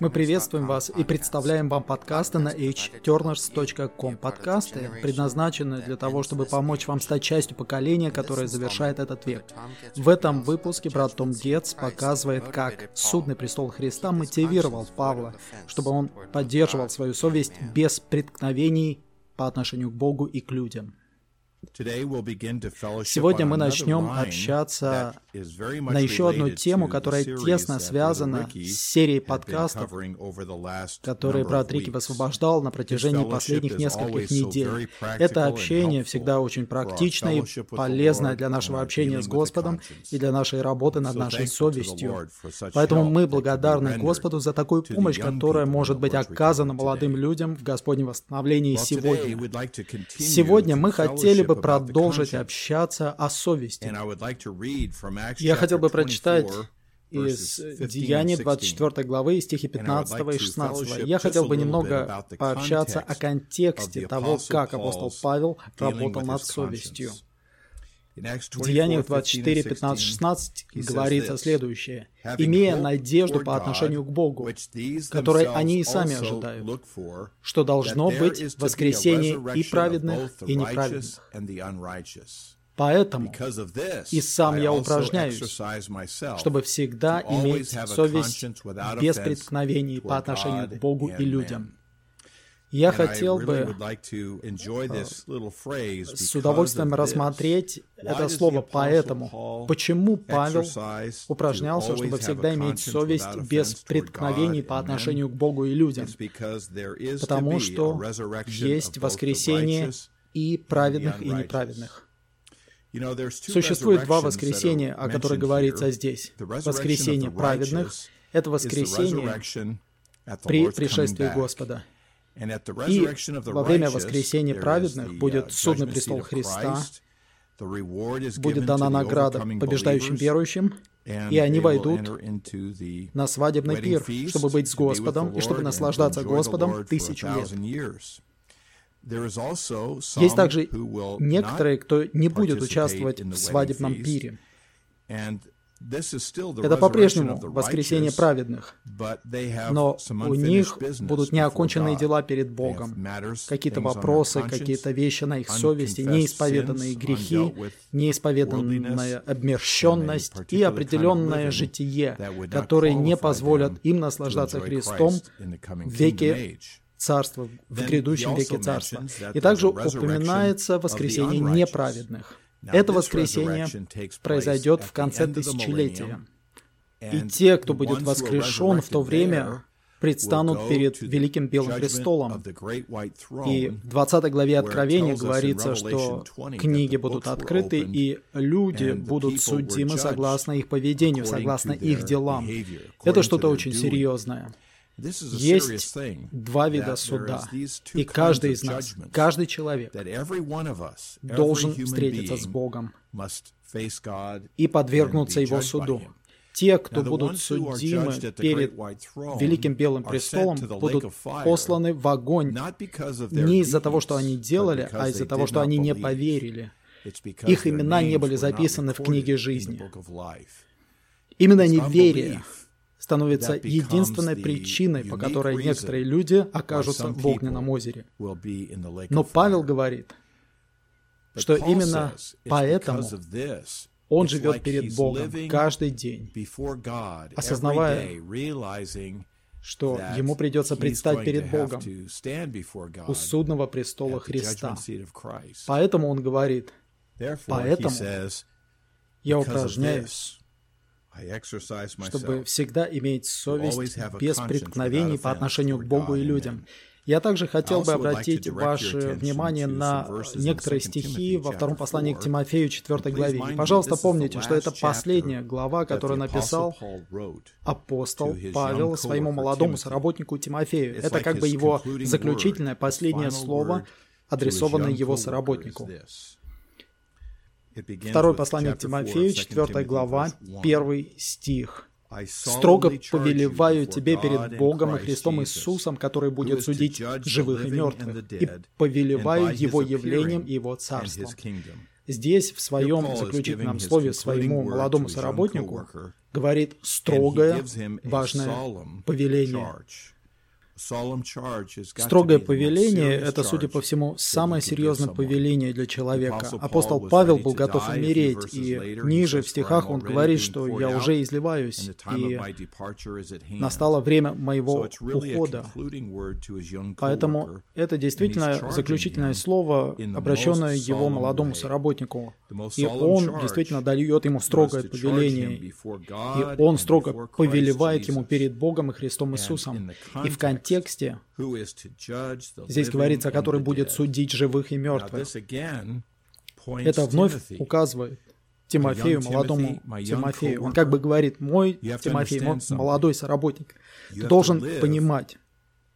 Мы приветствуем вас и представляем вам подкасты на hturners.com. Подкасты предназначены для того, чтобы помочь вам стать частью поколения, которое завершает этот век. В этом выпуске брат Том Гетц показывает, как судный престол Христа мотивировал Павла, чтобы он поддерживал свою совесть без преткновений по отношению к Богу и к людям. Сегодня мы начнем общаться на еще одну тему, которая тесно связана с серией подкастов, которые брат Рики высвобождал на протяжении последних нескольких недель. Это общение всегда очень практичное и полезное для нашего общения с Господом и для нашей работы над нашей совестью. Поэтому мы благодарны Господу за такую помощь, которая может быть оказана молодым людям в Господнем восстановлении сегодня. Сегодня мы хотели бы бы продолжить общаться о совести. Я хотел бы прочитать из Деяний 24 главы, стихи 15 и 16. Я хотел бы немного пообщаться о контексте того, как апостол Павел работал над совестью. В Деяниях 24, 15, 16 говорится следующее. «Имея надежду по отношению к Богу, которой они и сами ожидают, что должно быть воскресение и праведных, и неправедных. Поэтому и сам я упражняюсь, чтобы всегда иметь совесть без преткновений по отношению к Богу и людям, я хотел бы с удовольствием рассмотреть это слово «поэтому». Почему Павел упражнялся, чтобы всегда иметь совесть без преткновений по отношению к Богу и людям? Потому что есть воскресение и праведных, и неправедных. Существует два воскресения, о которых говорится здесь. Воскресение праведных — это воскресение при пришествии Господа. И во время воскресения праведных будет судный престол Христа, будет дана награда побеждающим верующим, и они войдут на свадебный пир, чтобы быть с Господом и чтобы наслаждаться Господом тысячу лет. Есть также некоторые, кто не будет участвовать в свадебном пире. Это по-прежнему воскресение праведных, но у них будут неоконченные дела перед Богом, какие-то вопросы, какие-то вещи на их совести, неисповеданные грехи, неисповеданная обмерщенность и определенное житие, которые не позволят им наслаждаться Христом в веке царства, в грядущем веке царства. И также упоминается воскресение неправедных. Это воскресение произойдет в конце тысячелетия. И те, кто будет воскрешен в то время, предстанут перед Великим Белым Престолом. И в 20 главе Откровения говорится, что книги будут открыты, и люди будут судимы согласно их поведению, согласно их делам. Это что-то очень серьезное. Есть два вида суда, и каждый из нас, каждый человек должен встретиться с Богом и подвергнуться Его суду. Те, кто будут судимы перед Великим Белым Престолом, будут посланы в огонь не из-за того, что они делали, а из-за того, что они не поверили. Их имена не были записаны в книге жизни. Именно неверие становится единственной причиной, по которой некоторые люди окажутся в огненном озере. Но Павел говорит, что именно поэтому он живет перед Богом каждый день, осознавая, что ему придется предстать перед Богом у судного престола Христа. Поэтому он говорит, поэтому я упражняюсь чтобы всегда иметь совесть без преткновений по отношению к Богу и людям. Я также хотел бы обратить ваше внимание на некоторые стихи во втором послании к Тимофею 4 главе. И, пожалуйста, помните, что это последняя глава, которую написал апостол Павел своему молодому соработнику Тимофею. Это как бы его заключительное последнее слово, адресованное его соработнику. Второе послание к Тимофею, 4 глава, 1 стих. «Строго повелеваю тебе перед Богом и Христом Иисусом, который будет судить живых и мертвых, и повелеваю Его явлением и Его царством». здесь в своем заключительном слове своему молодому соработнику говорит строгое, важное повеление. Строгое повеление – это, судя по всему, самое серьезное повеление для человека. Апостол Павел был готов умереть, и ниже в стихах он говорит, что «я уже изливаюсь, и настало время моего ухода». Поэтому это действительно заключительное слово, обращенное его молодому соработнику. И он действительно дает ему строгое повеление, и он строго повелевает ему перед Богом и Христом Иисусом. И в контексте здесь говорится, который будет судить живых и мертвых. Это вновь указывает Тимофею, молодому Тимофею. Он как бы говорит, мой Тимофей, мой молодой соработник, ты должен понимать,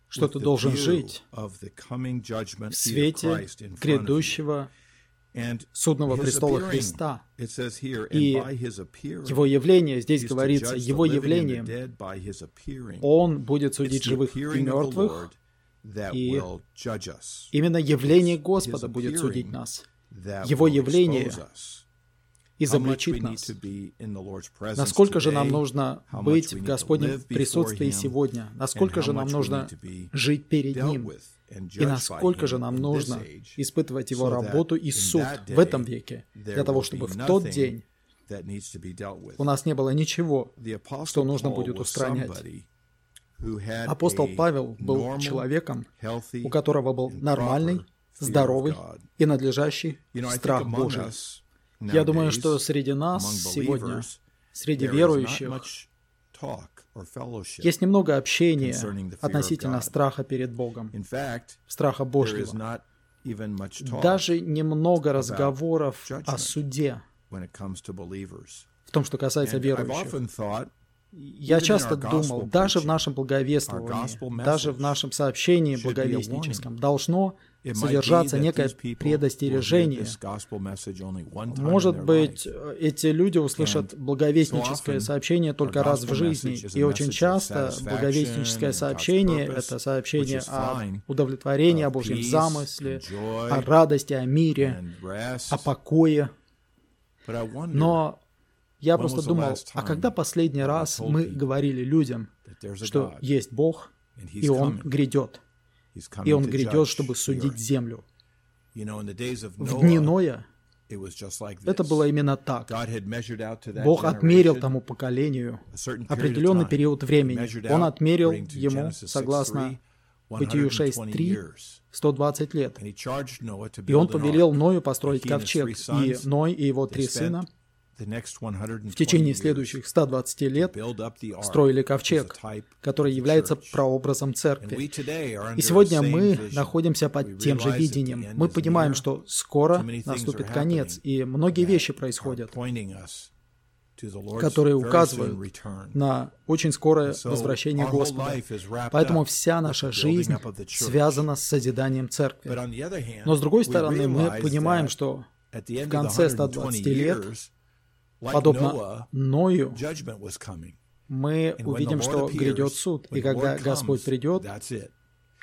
что ты должен жить в свете грядущего судного престола Христа. И его явление, здесь говорится, его явлением, он будет судить живых и мертвых, и именно явление Господа будет судить нас. Его явление изобличит нас. Насколько же нам нужно быть в Господнем присутствии сегодня? Насколько же нам нужно жить перед Ним? И насколько же нам нужно испытывать Его работу и суд в этом веке, для того, чтобы в тот день у нас не было ничего, что нужно будет устранять. Апостол Павел был человеком, у которого был нормальный, здоровый и надлежащий страх Божий. Я думаю, что среди нас сегодня, среди верующих, есть немного общения относительно страха перед Богом, страха Божьего. Даже немного разговоров о суде в том, что касается верующих. Я часто думал, даже в нашем благовествовании, даже в нашем сообщении благовестническом должно содержаться некое предостережение. Может быть, эти люди услышат благовестническое сообщение только раз в жизни, и очень часто благовестническое сообщение — это сообщение о удовлетворении, о Божьем замысле, о радости, о мире, о покое. Но я просто думал, а когда последний раз мы говорили людям, что есть Бог, и Он грядет, и Он грядет, чтобы судить землю. В дни Ноя это было именно так. Бог отмерил тому поколению определенный период времени. Он отмерил ему, согласно Бытию 6.3, 120 лет. И он повелел Ною построить ковчег. И Ной и его три сына в течение следующих 120 лет строили ковчег, который является прообразом церкви. И сегодня мы находимся под тем же видением. Мы понимаем, что скоро наступит конец, и многие вещи происходят, которые указывают на очень скорое возвращение Господа. Поэтому вся наша жизнь связана с созиданием церкви. Но с другой стороны, мы понимаем, что в конце 120 лет Подобно Ною, мы увидим, что грядет суд. И когда Господь придет,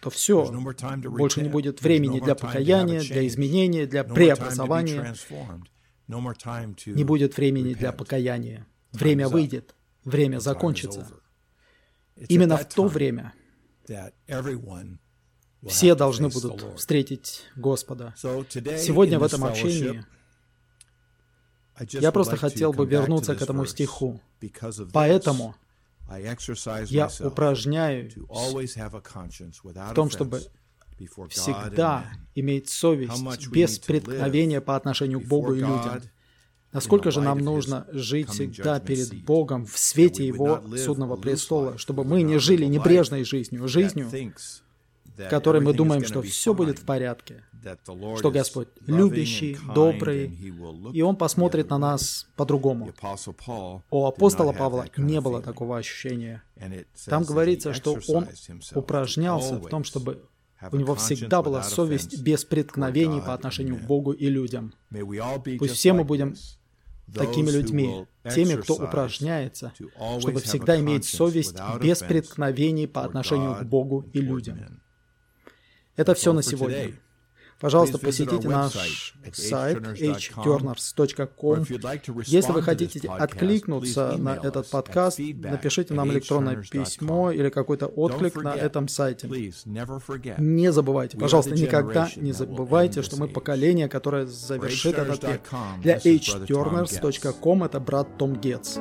то все, больше не будет времени для покаяния, для изменения, для преобразования. Не будет времени для покаяния. Время выйдет, время закончится. Именно в то время все должны будут встретить Господа. Сегодня в этом общении я просто хотел бы вернуться к этому стиху. Поэтому я упражняюсь в том, чтобы всегда иметь совесть без преткновения по отношению к Богу и людям. Насколько же нам нужно жить всегда перед Богом в свете Его судного престола, чтобы мы не жили небрежной жизнью, жизнью, которой мы думаем, что все будет в порядке, что Господь любящий, добрый, и Он посмотрит на нас по-другому. У апостола Павла не было такого ощущения. Там говорится, что он упражнялся в том, чтобы у него всегда была совесть без преткновений по отношению к Богу и людям. Пусть все мы будем такими людьми, теми, кто упражняется, чтобы всегда иметь совесть без преткновений по отношению к Богу и людям. Это все на сегодня. Пожалуйста, посетите наш сайт hturners.com. Если вы хотите откликнуться на этот подкаст, напишите нам электронное письмо или какой-то отклик на этом сайте. Не забывайте, пожалуйста, никогда не забывайте, что мы поколение, которое завершит этот век. Для hturners.com это брат Том Гетц.